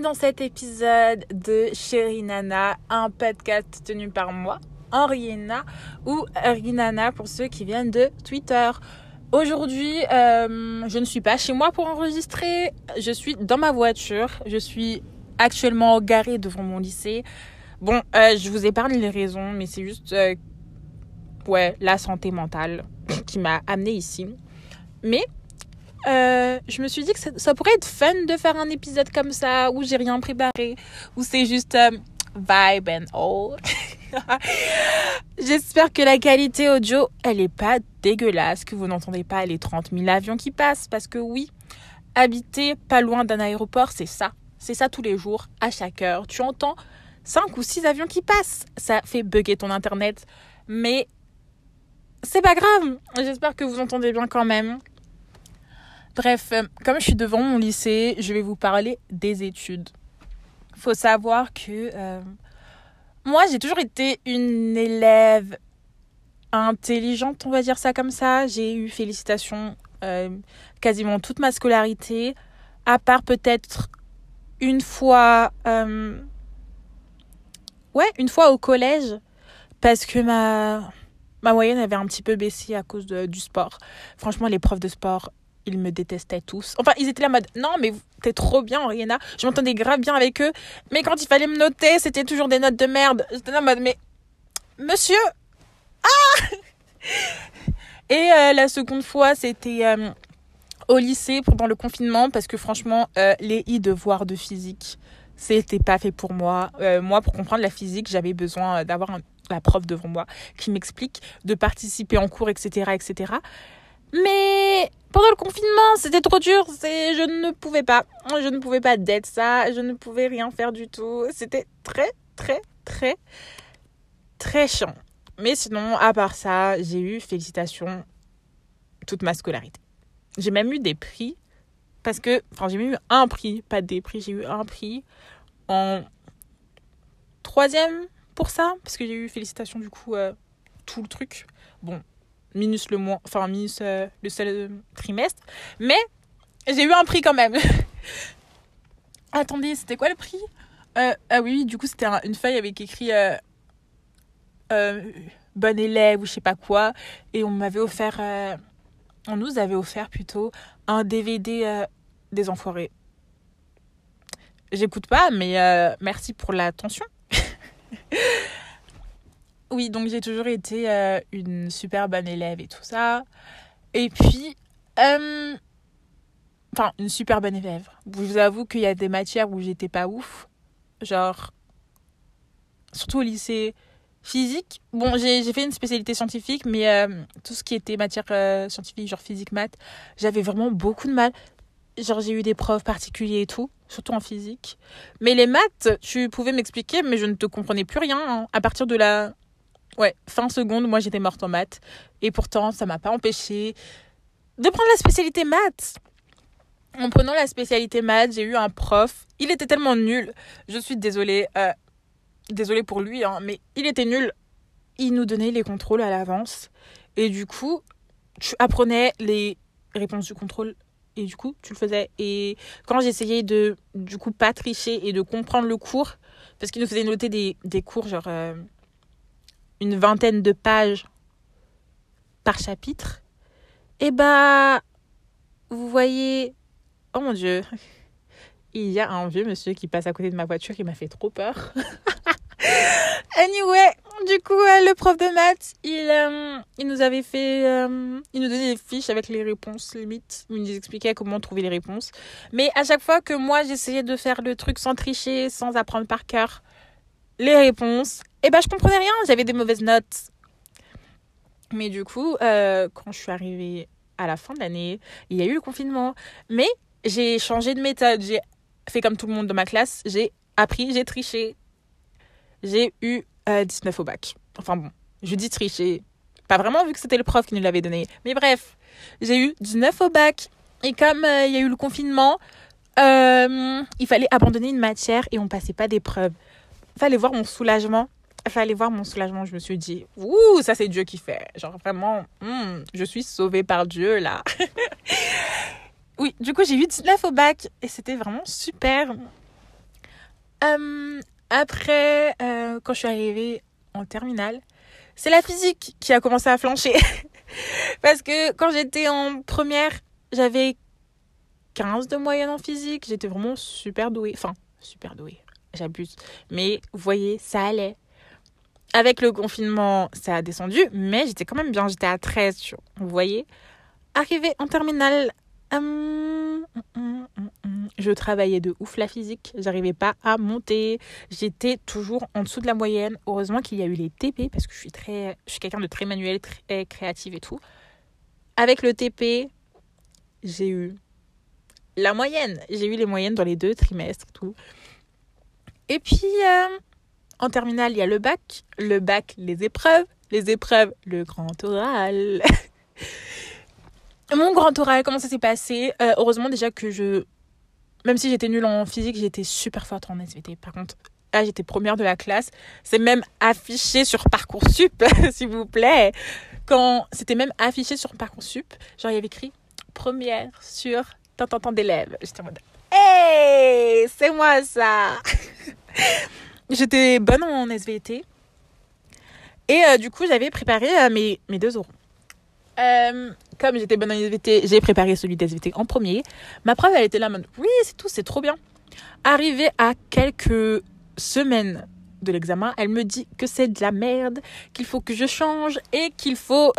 Dans cet épisode de Chérie Nana, un podcast tenu par moi, Henriena, ou Nana pour ceux qui viennent de Twitter. Aujourd'hui, euh, je ne suis pas chez moi pour enregistrer, je suis dans ma voiture, je suis actuellement garée devant mon lycée. Bon, euh, je vous épargne les raisons, mais c'est juste, euh, ouais, la santé mentale qui m'a amenée ici. Mais euh, je me suis dit que ça, pourrait être fun de faire un épisode comme ça où j'ai rien préparé, où c'est juste euh, vibe and all. J'espère que la qualité audio, elle est pas dégueulasse, que vous n'entendez pas les 30 000 avions qui passent, parce que oui, habiter pas loin d'un aéroport, c'est ça. C'est ça tous les jours, à chaque heure. Tu entends 5 ou 6 avions qui passent. Ça fait bugger ton internet. Mais c'est pas grave. J'espère que vous entendez bien quand même. Bref, euh, comme je suis devant mon lycée, je vais vous parler des études. Faut savoir que euh, moi, j'ai toujours été une élève intelligente, on va dire ça comme ça. J'ai eu félicitations euh, quasiment toute ma scolarité, à part peut-être une fois, ouais, une fois au collège, parce que ma ma moyenne avait un petit peu baissé à cause du sport. Franchement, les profs de sport, ils me détestaient tous. Enfin, ils étaient là en mode non, mais t'es trop bien, Rihanna. Je m'entendais grave bien avec eux. Mais quand il fallait me noter, c'était toujours des notes de merde. J'étais là en mode mais monsieur Ah Et euh, la seconde fois, c'était euh, au lycée pendant le confinement parce que franchement, euh, les i devoirs de physique, c'était pas fait pour moi. moi, pour comprendre la physique, j'avais besoin d'avoir la prof devant moi qui m'explique, de participer en cours, etc., etc. Mais pendant le confinement, c'était trop dur. C'est, je ne pouvais pas. Je ne pouvais pas d'être ça. Je ne pouvais rien faire du tout. C'était très, très, très, très chiant. Mais sinon, à part ça, j'ai eu félicitations toute ma scolarité. J'ai même eu des prix. Parce que, enfin, j'ai même eu un prix, pas des prix, j'ai eu un prix en troisième pour ça. Parce que j'ai eu félicitations, du coup, euh, tout le truc. Bon, minus le mois, enfin minus euh, le seul trimestre. Mais j'ai eu un prix quand même. Attendez, c'était quoi le prix? Euh, Ah oui, du coup c'était une feuille avec écrit euh, euh, bon élève ou je sais pas quoi. Et on m'avait offert, on nous avait offert plutôt un DVD des enfoirés. J'écoute pas, mais merci pour l'attention. Oui, donc j'ai toujours été euh, une super bonne élève et tout ça. Et puis, euh, enfin, une super bonne élève. Je vous avoue qu'il y a des matières où j'étais pas ouf. Genre, surtout au lycée physique. Bon, j'ai fait une spécialité scientifique, mais euh, tout ce qui était matière scientifique, genre physique, maths, j'avais vraiment beaucoup de mal. Genre, j'ai eu des profs particuliers et tout, surtout en physique. Mais les maths, tu pouvais m'expliquer, mais je ne te comprenais plus rien. Hein. À partir de la Ouais, fin seconde, moi j'étais morte en maths. Et pourtant, ça m'a pas empêché de prendre la spécialité maths. En prenant la spécialité maths, j'ai eu un prof. Il était tellement nul. Je suis désolée. Euh, désolée pour lui, hein, mais il était nul. Il nous donnait les contrôles à l'avance. Et du coup, tu apprenais les réponses du contrôle. Et du coup, tu le faisais. Et quand j'essayais de, du coup, pas tricher et de comprendre le cours, parce qu'il nous faisait noter des, des cours, genre. Euh, une vingtaine de pages par chapitre, et eh bah, vous voyez, oh mon dieu, il y a un vieux monsieur qui passe à côté de ma voiture qui m'a fait trop peur. anyway, du coup, euh, le prof de maths, il, euh, il nous avait fait. Euh, il nous donnait des fiches avec les réponses limite. Il nous expliquait comment trouver les réponses. Mais à chaque fois que moi, j'essayais de faire le truc sans tricher, sans apprendre par cœur les réponses, et eh ben je comprenais rien, j'avais des mauvaises notes. Mais du coup, euh, quand je suis arrivée à la fin de l'année, il y a eu le confinement. Mais j'ai changé de méthode. J'ai fait comme tout le monde de ma classe. J'ai appris, j'ai triché. J'ai eu 19 au bac. Enfin bon, je dis tricher. Pas vraiment vu que c'était le prof qui nous l'avait donné. Mais bref, j'ai eu 19 au bac. Et comme il y a eu le confinement, il fallait abandonner une matière et on passait pas d'épreuve. Fallait voir mon soulagement fallait voir mon soulagement. Je me suis dit, ouh, ça c'est Dieu qui fait. Genre vraiment, hmm, je suis sauvée par Dieu là. oui, du coup j'ai eu 19 au bac et c'était vraiment super. Euh, après, euh, quand je suis arrivée en terminale, c'est la physique qui a commencé à flancher. Parce que quand j'étais en première, j'avais 15 de moyenne en physique. J'étais vraiment super douée. Enfin, super douée. J'abuse. Mais vous voyez, ça allait avec le confinement, ça a descendu, mais j'étais quand même bien. J'étais à 13, vous voyez? Arrivé en terminale, hum, hum, hum, je travaillais de ouf la physique. J'arrivais pas à monter. J'étais toujours en dessous de la moyenne. Heureusement qu'il y a eu les TP parce que je suis suis quelqu'un de très manuel, très créative et tout. Avec le TP, j'ai eu la moyenne. J'ai eu les moyennes dans les deux trimestres, tout. Et puis, euh, en terminale, il y a le bac. Le bac, les épreuves. Les épreuves, le grand oral. Mon grand oral, comment ça s'est passé? Euh, Heureusement déjà que je... Même si j'étais nulle en physique, j'étais super forte en SVT. Par contre, là, j'étais première de la classe. C'est même affiché sur Parcoursup, s'il vous plaît. Quand c'était même affiché sur Parcoursup, genre il y avait écrit première sur tant tant tant d'élèves. J'étais en mode Hey, c'est moi ça J'étais bonne en SVT. Et euh, du coup, j'avais préparé euh, mes, mes deux. Euh, comme j'étais bonne en SVT, j'ai préparé celui d'SVT en premier. Ma preuve, elle était là, mode, oui, c'est tout, c'est trop bien. Arrivé à quelques semaines de l'examen, elle me dit que c'est de la merde, qu'il faut que je change et qu'il faut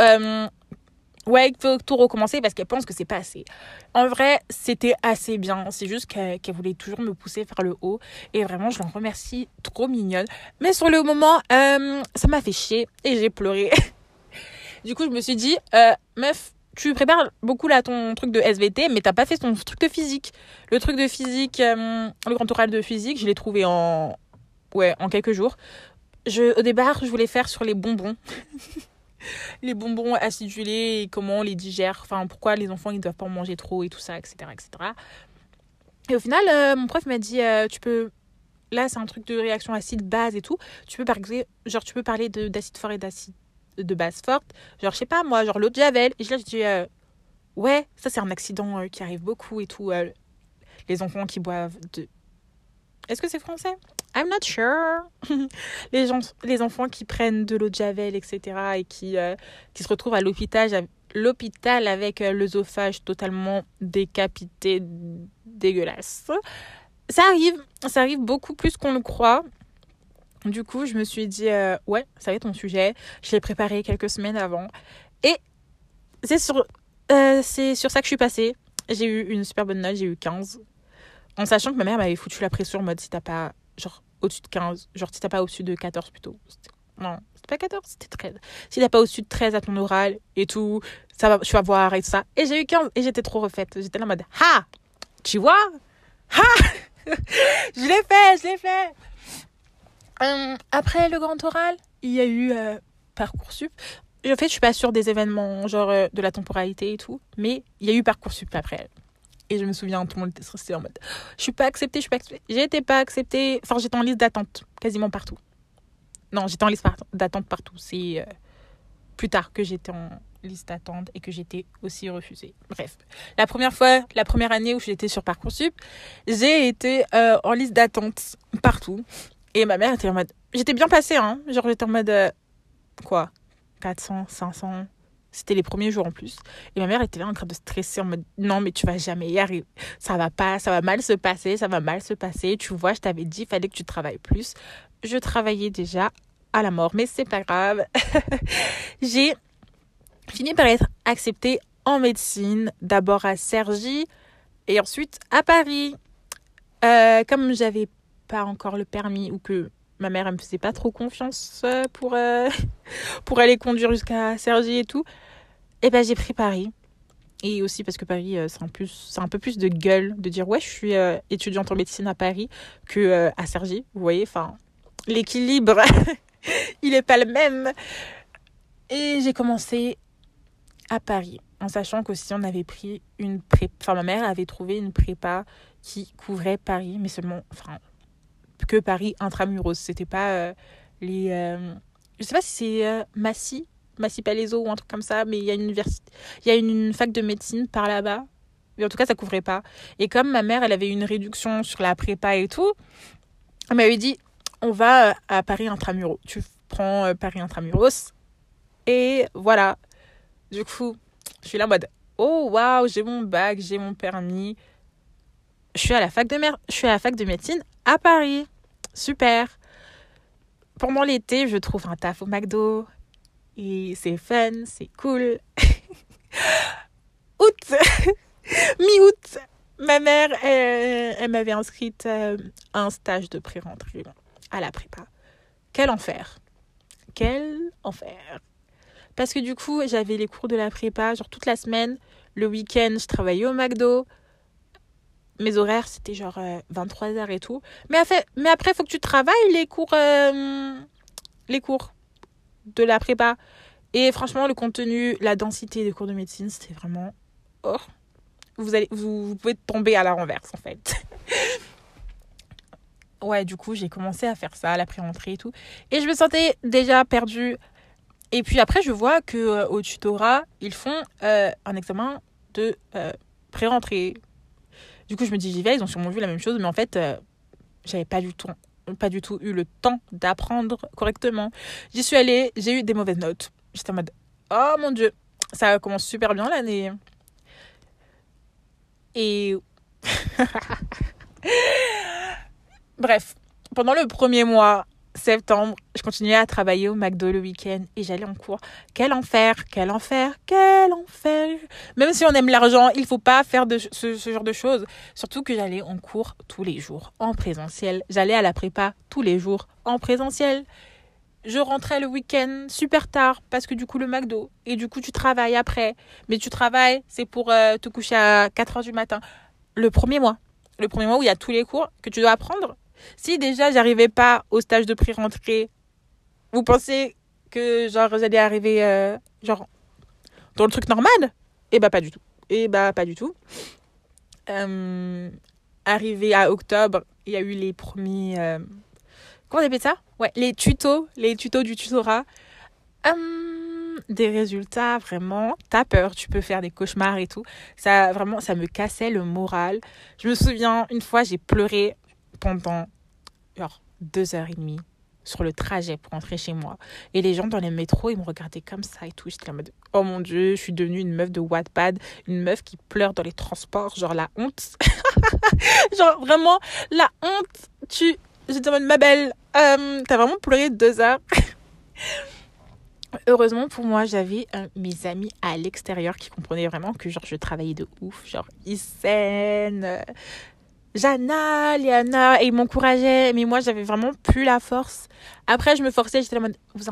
ouais, il faut tout recommencer parce qu'elle pense que c'est pas assez. En vrai, c'était assez bien. C'est juste qu'elle voulait toujours me pousser vers le haut. Et vraiment, je l'en remercie. Trop mignonne. Mais sur le moment, euh, ça m'a fait chier et j'ai pleuré. du coup, je me suis dit, euh, meuf, tu prépares beaucoup là ton truc de SVT, mais t'as pas fait ton truc de physique. Le truc de physique, euh, le grand oral de physique, je l'ai trouvé en, ouais, en quelques jours. Je, au départ, je voulais faire sur les bonbons. les bonbons acidulés et comment on les digère, enfin pourquoi les enfants ils doivent pas en manger trop et tout ça, etc. etc. Et au final, euh, mon prof m'a dit, euh, tu peux, là c'est un truc de réaction acide base et tout, tu peux par exemple, genre tu peux parler d'acide fort et d'acide de base forte, genre je sais pas moi, genre l'eau de javel, et je lui dis, euh, ouais, ça c'est un accident qui arrive beaucoup et tout, les enfants qui boivent de... Est-ce que c'est français? I'm not sure. les, gens, les enfants qui prennent de l'eau de javel, etc. et qui, euh, qui se retrouvent à l'hôpital, l'hôpital avec euh, l'œsophage totalement décapité, dégueulasse. Ça arrive, ça arrive beaucoup plus qu'on le croit. Du coup, je me suis dit, euh, ouais, ça va être ton sujet. Je l'ai préparé quelques semaines avant. Et c'est sur, c'est sur ça que je suis passée. J'ai eu une super bonne note, j'ai eu 15. En sachant que ma mère m'avait foutu la pression en mode si t'as pas genre au-dessus de 15, genre si t'as pas au-dessus de 14 plutôt. Non, c'était pas 14, c'était 13. Si t'as pas au-dessus de 13 à ton oral et tout, ça va, tu vas voir et tout ça. Et j'ai eu 15 et j'étais trop refaite. J'étais là en mode, ha, tu vois, ha, je l'ai fait, je l'ai fait. Hum, après le grand oral, il y a eu euh, Parcoursup. En fait, je suis pas sûre des événements, genre euh, de la temporalité et tout, mais il y a eu Parcoursup après. Et je me souviens, tout le monde était stressé en mode Je suis pas acceptée, je suis pas acceptée. J'étais pas acceptée. Enfin, j'étais en liste d'attente quasiment partout. Non, j'étais en liste d'attente partout. C'est euh, plus tard que j'étais en liste d'attente et que j'étais aussi refusée. Bref, la première fois, la première année où j'étais sur Parcoursup, j'ai été euh, en liste d'attente partout. Et ma mère était en mode. J'étais bien passée, hein. Genre, j'étais en mode. Euh, quoi? 400, 500, c'était les premiers jours en plus. Et ma mère était là en train de stresser en mode non, mais tu vas jamais y arriver. Ça va pas, ça va mal se passer, ça va mal se passer. Tu vois, je t'avais dit, il fallait que tu travailles plus. Je travaillais déjà à la mort, mais c'est pas grave. J'ai fini par être acceptée en médecine, d'abord à Cergy et ensuite à Paris. Euh, comme j'avais pas encore le permis ou que ma mère, elle me faisait pas trop confiance euh, pour, euh, pour aller conduire jusqu'à Sergi et tout. Et ben, j'ai pris Paris. Et aussi parce que Paris, euh, c'est un, un peu plus de gueule de dire ouais, je suis étudiante en médecine à Paris que à Sergi. Vous voyez, enfin, l'équilibre, il est pas le même. Et j'ai commencé à Paris, en sachant qu'aussi on avait pris une prépa, enfin ma mère avait trouvé une prépa qui couvrait Paris, mais seulement, enfin, que Paris intramuros. C'était pas euh, les. Euh, je sais pas si c'est euh, Massy, Massy Palaiso ou un truc comme ça, mais il y a une il y a une, fac de médecine par là-bas. Mais en tout cas, ça couvrait pas. Et comme ma mère, elle avait une réduction sur la prépa et tout, elle m'avait dit on va à Paris intramuros. Tu prends Paris intramuros. Et voilà. Du coup, je suis là en mode oh waouh, j'ai mon bac, j'ai mon permis. Je suis à la fac de mer je suis à la fac de médecine à Paris. Super. Pendant l'été, je trouve un taf au McDo. Et c'est fun, c'est cool. Août, mi-août, ma mère, elle, m'avait inscrite à un stage de pré-rentrée à la prépa. Quel enfer. Quel enfer. Parce que du coup, j'avais les cours de la prépa, genre toute la semaine. Le week-end, je travaillais au McDo mes horaires, c'était genre 23h euh, et tout. Mais, mais après, il faut que tu travailles les cours, euh, les cours de la prépa. Et franchement, le contenu, la densité des cours de médecine, c'était vraiment... Oh, vous, allez, vous, pouvez tomber à la renverse, en fait. ouais, du coup, j'ai commencé à faire ça, la pré-rentrée et tout. Et je me sentais déjà perdue. Et puis après, je vois que euh, au tutorat, ils font un examen de pré-rentrée du coup, je me dis, j'y vais, ils ont sûrement vu la même chose, mais en fait, euh, j'avais pas du tout pas du tout eu le temps d'apprendre correctement. J'y suis allée, j'ai eu des mauvaises notes. J'étais en mode oh mon dieu, ça commence super bien l'année. Et bref, pendant le premier mois, septembre, je continuais à travailler au McDo le week-end et j'allais en cours. Quel enfer, quel enfer, quel enfer. Même si on aime l'argent, il faut pas faire de ce, genre de choses. Surtout que j'allais en cours tous les jours, en présentiel. J'allais à la prépa tous les jours, en présentiel. Je rentrais le week-end super tard parce que du coup le McDo. Et du coup tu travailles après. Mais tu travailles, c'est pour euh, te coucher à 4 heures du matin. Le premier mois. Le premier mois où il y a tous les cours que tu dois apprendre si déjà j'arrivais pas au stage de pré-rentrée, vous pensez que genre j'allais arriver euh, genre dans le truc normal? Eh bah pas du tout. Eh bah pas du tout. Euh, arrivé à octobre, il y a eu les premiers euh, comment on appelle ça? Ouais, les tutos, les tutos du tutorat. Hum, des résultats vraiment, t'as peur, tu peux faire des cauchemars et tout. Ça vraiment, ça me cassait le moral. Je me souviens une fois, j'ai pleuré pendant genre deux heures et demie sur le trajet pour rentrer chez moi. Et les gens dans les métros, ils me regardaient comme ça et tout. J'étais en mode, oh mon dieu, je suis devenue une meuf de Wattpad, une meuf qui pleure dans les transports, genre la honte. genre vraiment, la honte. Tu, j'étais en mode, ma belle, euh, t'as vraiment pleuré deux heures. Heureusement pour moi, j'avais euh, mes amis à l'extérieur qui comprenaient vraiment que genre je travaillais de ouf, genre Isen, Jana, Liana, et ils m'encourageaient, mais moi j'avais vraiment plus la force. Après, je me forçais, j'étais là, mode, vous,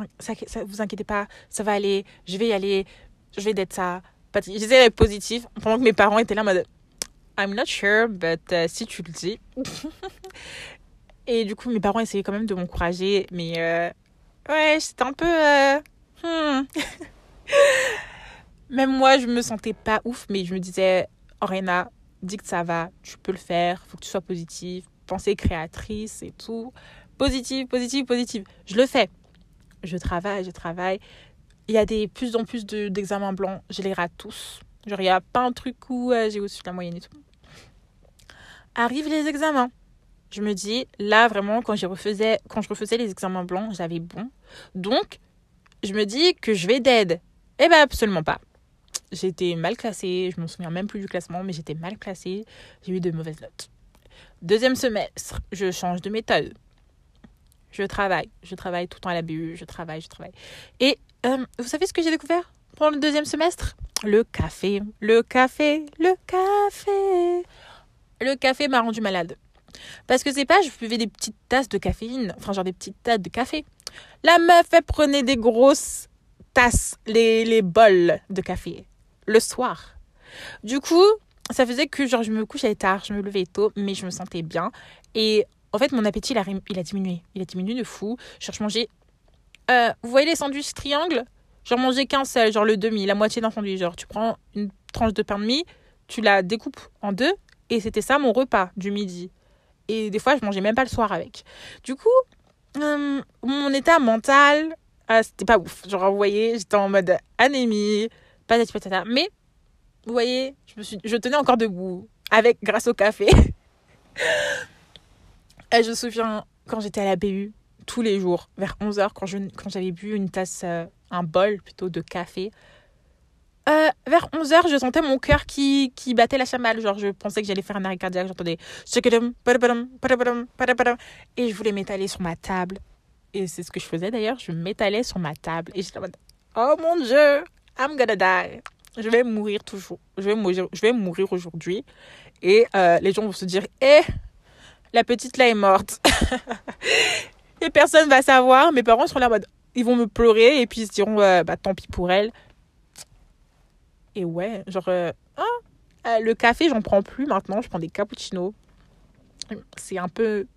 vous inquiétez pas, ça va aller, je vais y aller, je vais d'être ça. J'essayais d'être positive, pendant que mes parents étaient là en mode, I'm not sure, but uh, si tu le dis. et du coup, mes parents essayaient quand même de m'encourager, mais euh, ouais, c'était un peu. Euh, hmm. même moi, je me sentais pas ouf, mais je me disais, Orena, dis que ça va, tu peux le faire, faut que tu sois positive, pensée créatrice et tout. Positive, positive, positive. Je le fais. Je travaille, je travaille. Il y a des plus en plus d'examens blancs, je les rate tous. Genre, il n'y a pas un truc où euh, j'ai au-dessus de la moyenne et tout. Arrivent les examens. Je me dis, là, vraiment, quand, refaisais, quand je refaisais les examens blancs, j'avais bon. Donc, je me dis que je vais d'aide. Eh bien, absolument pas. J'étais mal classée, je me souviens même plus du classement, mais j'étais mal classée, j'ai eu de mauvaises notes. Deuxième semestre, je change de méthode. Je travaille, je travaille tout le temps à la BU, je travaille, je travaille. Et euh, vous savez ce que j'ai découvert pendant le deuxième semestre? Le café, le café, le café. Le café m'a rendu malade. Parce que c'est pas, je buvais des petites tasses de caféine, enfin genre des petites tasses de café. La meuf, prenait des grosses tasses, les, les bols de café, le soir. Du coup, ça faisait que genre je me couchais tard, je me levais tôt, mais je me sentais bien. Et en fait, mon appétit, il a, diminué. Il a diminué de fou. Je mangeais... Euh, vous voyez les sandwichs triangles? J'en mangeais qu'un seul, genre le demi, la moitié d'un sandwich. Genre, tu prends une tranche de pain de mie, tu la découpes en deux, et c'était ça mon repas du midi. Et des fois, je mangeais même pas le soir avec. Du coup, euh, mon état mental, ah, c'était pas ouf. Genre, vous voyez, j'étais en mode anémie, patati patata. Mais, vous voyez, je, me suis, je tenais encore debout, avec, grâce au café. et je me souviens, quand j'étais à la BU, tous les jours, vers 11h, quand, je, quand j'avais bu une tasse, euh, un bol plutôt de café, euh, vers 11h, je sentais mon cœur qui, qui battait la chamale. Genre, je pensais que j'allais faire un arrêt cardiaque. J'entendais. Et je voulais m'étaler sur ma table. Et c'est ce que je faisais d'ailleurs. Je m'étalais sur ma table. Et j'étais en mode Oh mon Dieu, I'm gonna die. Je vais mourir toujours. Je vais mourir, je vais mourir aujourd'hui. Et euh, les gens vont se dire Eh, la petite là est morte. et personne va savoir. Mes parents seront là en mode Ils vont me pleurer. Et puis ils se diront Bah tant pis pour elle. Et ouais, genre, euh, hein, euh, le café, j'en prends plus maintenant. Je prends des cappuccinos. C'est un peu.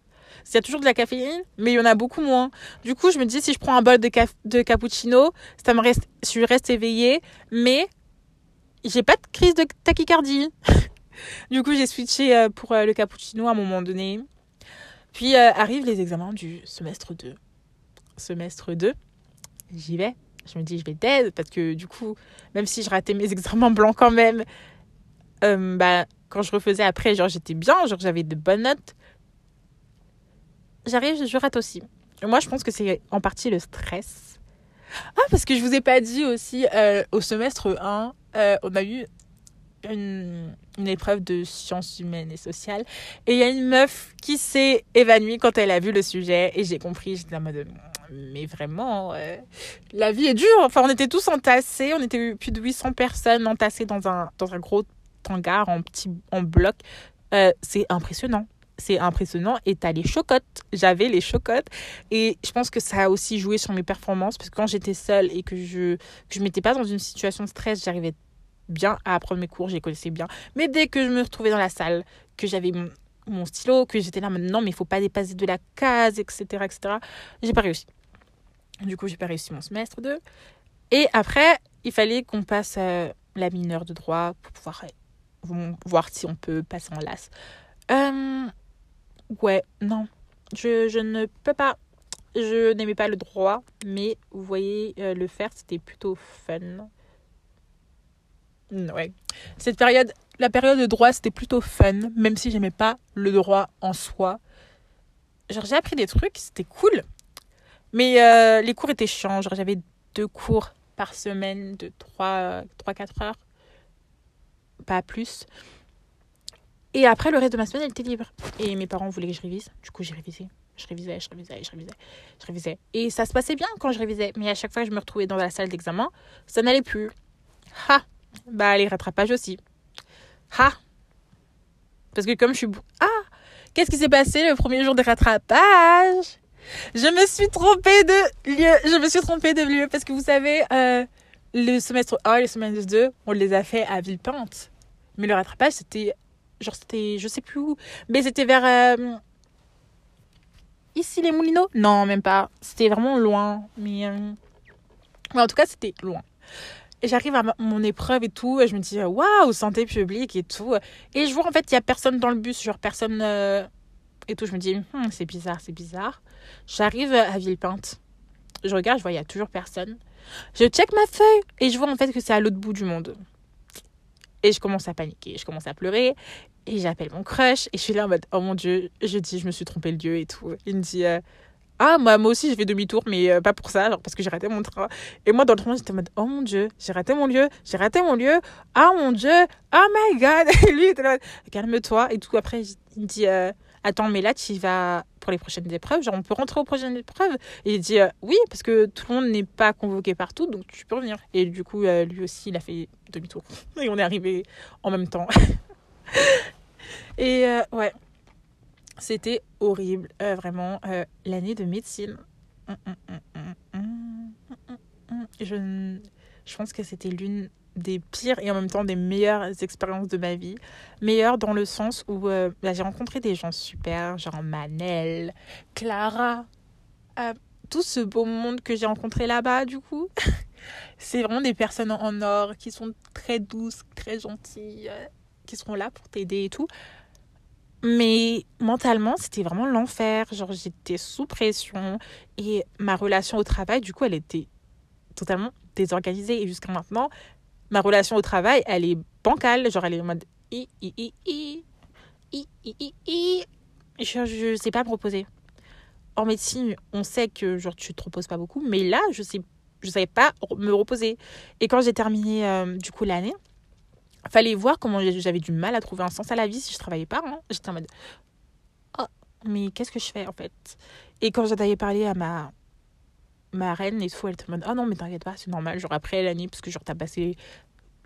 Il y a toujours de la caféine, mais il y en a beaucoup moins. Du coup, je me dis, si je prends un bol de, de cappuccino, ça me reste, je reste éveillée, mais j'ai pas de crise de tachycardie. du coup, j'ai switché euh, pour le cappuccino à un moment donné. Puis arrivent les examens du semestre 2. Semestre 2, j'y vais je me dis je vais d'aide parce que du coup même si je ratais mes examens blancs quand même euh, bah quand je refaisais après genre j'étais bien genre j'avais de bonnes notes j'arrive je rate aussi moi je pense que c'est en partie le stress ah parce que je vous ai pas dit aussi euh, au semestre 1 euh, on a eu une, une, épreuve de sciences humaines et sociales et il y a une meuf qui s'est évanouie quand elle a vu le sujet et j'ai compris j'étais en mode mais vraiment, la vie est dure. Enfin, on était tous entassés, on était plus de 800 personnes entassées dans un, dans un gros hangar en, petit, en bloc. Euh, c'est impressionnant. C'est impressionnant. Et t'as les chocottes. J'avais les chocottes. Et je pense que ça a aussi joué sur mes performances. Parce que quand j'étais seule et que je que je m'étais pas dans une situation de stress, j'arrivais bien à apprendre mes cours, les connaissais bien. Mais dès que je me retrouvais dans la salle, que j'avais mon, stylo, que j'étais là, non, mais il faut pas dépasser de la case, etc., etc., j'ai pas réussi. Du coup, j'ai pas réussi mon semestre 2. Et après, il fallait qu'on passe euh, la mineure de droit pour pouvoir euh, voir si on peut passer en LAS. Euh, ouais, non. Je, je, ne peux pas. Je n'aimais pas le droit, mais vous voyez, le faire, c'était plutôt fun. Ouais. Cette période, la période de droit, c'était plutôt fun, même si j'aimais pas le droit en soi. Genre, j'ai appris des trucs, c'était cool. Mais euh, les cours étaient chiants. J'avais deux cours par semaine de 3-4 heures. Pas plus. Et après, le reste de ma semaine, elle était libre. Et mes parents voulaient que je révise. Du coup, j'ai révisé. Je révisais, je révisais, je révisais, je révisais. Et ça se passait bien quand je révisais. Mais à chaque fois que je me retrouvais dans la salle d'examen, ça n'allait plus. Ha Bah, les rattrapages aussi. Ha Parce que comme je suis... Ah Qu'est-ce qui s'est passé le premier jour des rattrapages je me suis trompée de lieu. Je me suis trompée de lieu parce que vous savez, euh, le semestre 1 et le semestre 2, on les a fait à Villepinte. Mais le rattrapage, c'était. Genre, c'était. Je sais plus où. Mais c'était vers. Euh, ici, les Moulineaux? Non, même pas. C'était vraiment loin. Mais. Euh, en tout cas, c'était loin. Et j'arrive à mon épreuve et tout, et je me dis, waouh, santé publique et tout. Et je vois en fait, il y a personne dans le bus, genre personne et tout. Je me dis, hmm, c'est bizarre, c'est bizarre. J'arrive à Villepinte. Je regarde, je vois, il n'y a toujours personne. Je check ma feuille et je vois en fait que c'est à l'autre bout du monde. Et je commence à paniquer, je commence à pleurer. Et j'appelle mon crush et je suis là en mode, oh mon dieu, je dis, je me suis trompé le dieu et tout. Il me dit, euh, ah, moi, moi aussi, je fais demi-tour, mais euh, pas pour ça, parce que j'ai raté mon train. Et moi, dans le train, j'étais en mode, oh mon dieu, j'ai raté mon lieu, j'ai raté mon lieu, oh mon dieu, oh my god. Et lui, il était là, calme-toi. Et tout, après, il me dit, euh, attends, mais là, tu vas pour les prochaines épreuves, genre on peut rentrer aux prochaines épreuves. Et il dit oui, parce que tout le monde n'est pas convoqué partout, donc tu peux revenir. Et du coup, lui aussi, il a fait demi-tour. Et on est arrivé en même temps. et euh, ouais, C'était horrible, euh, vraiment. Euh, L'année de médecine. Je, je pense que c'était l'une des pires et en même temps des meilleures expériences de ma vie. Meilleures dans le sens où bah, j'ai rencontré des gens super, genre Manel, Clara, tout ce beau monde que j'ai rencontré là-bas, du coup. C'est vraiment des personnes en or qui sont très douces, très gentilles, euh, qui seront là pour t'aider et tout. Mais mentalement, c'était vraiment l'enfer. Genre, j'étais sous pression et ma relation au travail, du coup, elle était totalement désorganisée. Et jusqu'à maintenant, ma relation au travail, elle est bancale. Genre, elle est en mode i, i, i, i, i, i, i. Je, je sais pas me reposer. En médecine, on sait que genre tu te reposes pas beaucoup, mais là, je sais, je savais pas me reposer. Et quand j'ai terminé euh, du coup l'année, fallait voir comment j'avais du mal à trouver un sens à la vie si je travaillais pas. Hein. J'étais en mode oh, mais qu'est-ce que je fais en fait? Et quand j'avais parlé à ma ma reine et tout, elle te demande Oh non, mais t'inquiète pas, c'est normal. Genre après l'année, parce que genre t'as passé.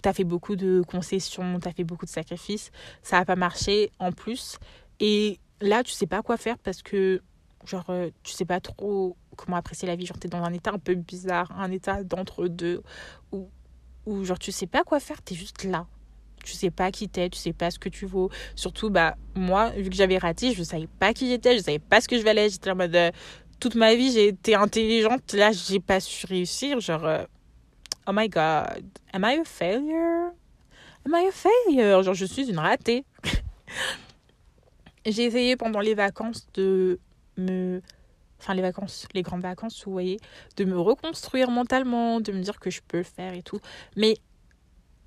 T'as fait beaucoup de concessions, t'as fait beaucoup de sacrifices. Ça n'a pas marché en plus. Et là, tu sais pas quoi faire parce que, genre, euh, tu sais pas trop comment apprécier la vie. Genre, t'es dans un état un peu bizarre, un état d'entre-deux où, où, genre, tu sais pas quoi faire, t'es juste là. Tu sais pas qui t'es, tu sais pas ce que tu vaux. Surtout, bah, moi, vu que j'avais raté, je savais pas qui j'étais, je savais pas ce que je valais. J'étais en mode. Euh, toute ma vie, j'ai été intelligente. Là, j'ai pas su réussir. Genre, euh, oh my god, am I a failure? Am I a failure? Genre, je suis une ratée. j'ai essayé pendant les vacances de me. Enfin, les vacances, les grandes vacances, vous voyez, de me reconstruire mentalement, de me dire que je peux le faire et tout. Mais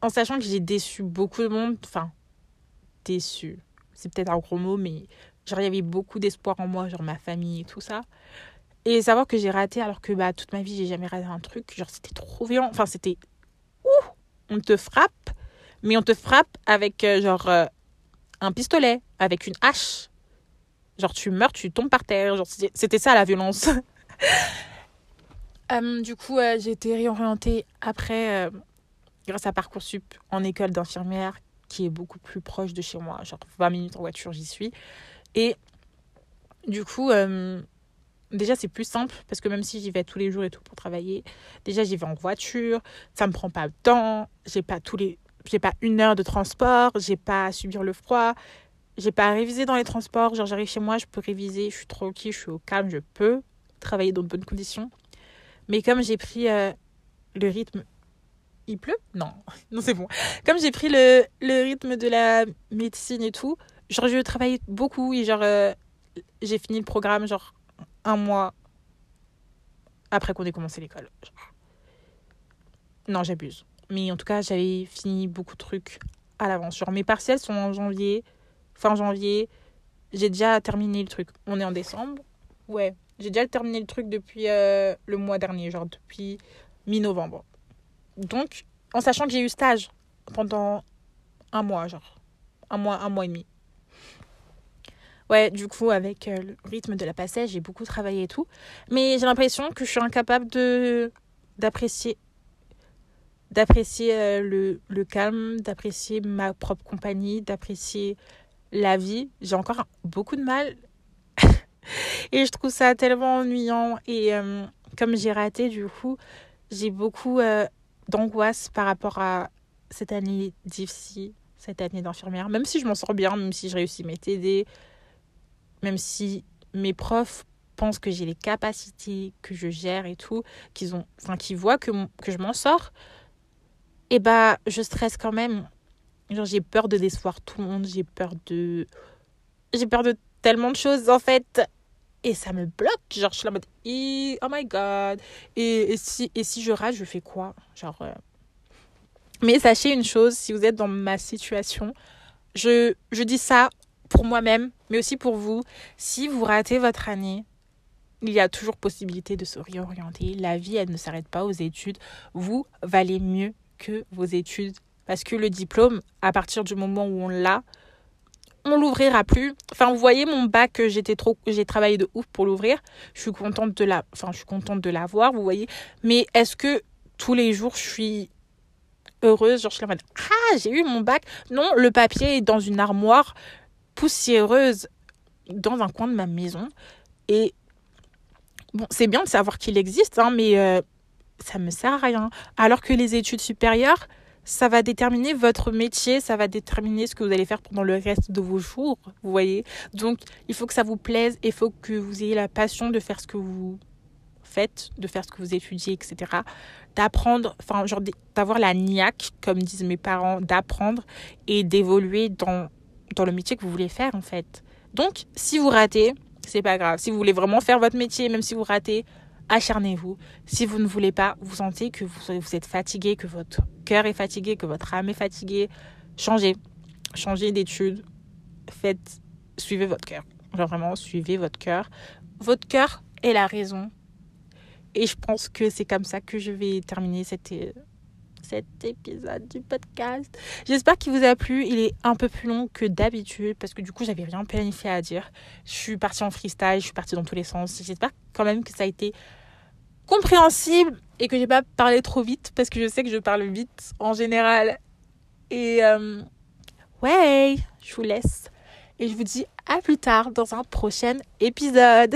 en sachant que j'ai déçu beaucoup de monde, enfin, déçu, c'est peut-être un gros mot, mais genre, il y avait beaucoup d'espoir en moi, genre ma famille et tout ça. Et savoir que j'ai raté alors que bah, toute ma vie, j'ai jamais raté un truc. Genre, c'était trop violent. Enfin, c'était. Ouh On te frappe, mais on te frappe avec euh, genre euh, un pistolet, avec une hache. Genre, tu meurs, tu tombes par terre. Genre, c'était ça la violence. Euh, du coup, j'ai été réorientée après, grâce à Parcoursup, en école d'infirmière, qui est beaucoup plus proche de chez moi. Genre, 20 minutes en voiture, j'y suis. Et du coup, déjà c'est plus simple parce que même si j'y vais tous les jours et tout pour travailler, déjà j'y vais en voiture, ça me prend pas de temps, j'ai pas les j'ai pas une heure de transport, j'ai pas à subir le froid, j'ai pas à réviser dans les transports, genre j'arrive chez moi, je peux réviser, je suis tranquille, je suis au calme, je peux travailler dans de bonnes conditions. Mais comme j'ai pris euh, le rythme il pleut? Non, non c'est bon. Comme j'ai pris le, rythme de la médecine et tout, genre je travaille beaucoup et genre euh, j'ai fini le programme genre un mois après qu'on ait commencé l'école. Non, j'abuse. Mais en tout cas, j'avais fini beaucoup de trucs à l'avance. Genre, mes partiels sont en janvier, fin janvier. J'ai déjà terminé le truc. On est en décembre. Ouais, j'ai déjà terminé le truc depuis euh, le mois dernier, genre depuis mi-novembre. Donc, en sachant que j'ai eu stage pendant un mois, genre. Un mois, un mois et demi. Ouais, du coup, avec euh, le rythme de la passage, j'ai beaucoup travaillé et tout. Mais j'ai l'impression que je suis incapable de d'apprécier d'apprécier euh, le, le calme, d'apprécier ma propre compagnie, d'apprécier la vie. J'ai encore beaucoup de mal. et je trouve ça tellement ennuyant. Et euh, comme j'ai raté, du coup, j'ai beaucoup d'angoisse par rapport à cette année difficile, cette année d'infirmière. Même si je m'en sors bien, même si je réussis mes TD, même si mes profs pensent que j'ai les capacités, que je gère et tout, qu'ils ont, enfin, qu'ils voient que, que je m'en sors, eh bah, je stresse quand même. Genre, j'ai peur de décevoir tout le monde, j'ai peur de. J'ai peur de tellement de choses, en fait. Et ça me bloque. Genre, je suis là en mode, oh my god. Et, et, si, et si je rate, je fais quoi? Genre. Euh, mais sachez une chose, si vous êtes dans ma situation, je, je dis ça pour moi-même, mais aussi pour vous. Si vous ratez votre année, il y a toujours possibilité de se réorienter. La vie, elle ne s'arrête pas aux études. Vous valez mieux que vos études. Parce que le diplôme, à partir du moment où on l'a, on l'ouvrira plus. Enfin, vous voyez mon bac, j'étais j'ai travaillé de ouf pour l'ouvrir. Je suis contente de la, enfin, je suis contente de l'avoir, vous voyez. Mais est-ce que tous les jours je suis heureuse, genre je suis là, ah, j'ai eu mon bac. Non, le papier est dans une armoire poussiéreuse. dans un coin de ma maison. Et bon, c'est bien de savoir qu'il existe, hein, mais euh, ça me sert à rien. Alors que les études supérieures, ça va déterminer votre métier, ça va déterminer ce que vous allez faire pendant le reste de vos jours, vous voyez. Donc, il faut que ça vous plaise, il faut que vous ayez la passion de faire ce que vous faites, de faire ce que vous étudiez, etc. D'apprendre, enfin, genre d'avoir la niaque, comme disent mes parents, d'apprendre et d'évoluer dans, dans le métier que vous voulez faire, en fait. Donc, si vous ratez, c'est pas grave. Si vous voulez vraiment faire votre métier, même si vous ratez, acharnez-vous. Si vous ne voulez pas, vous sentez que vous, vous êtes fatigué, que votre cœur est fatigué, que votre âme est fatiguée, changez. Changez d'études. Faites, suivez votre cœur. vraiment, suivez votre cœur. Votre cœur est la raison. Et je pense que c'est comme ça que je vais terminer cet épisode du podcast. J'espère qu'il vous a plu. Il est un peu plus long que d'habitude parce que du coup, j'avais rien planifié à dire. Je suis partie en freestyle, je suis partie dans tous les sens. J'espère quand même que ça a été compréhensible et que j'ai pas parlé trop vite parce que je sais que je parle vite en général. Et euh, ouais, je vous laisse et je vous dis à plus tard dans un prochain épisode.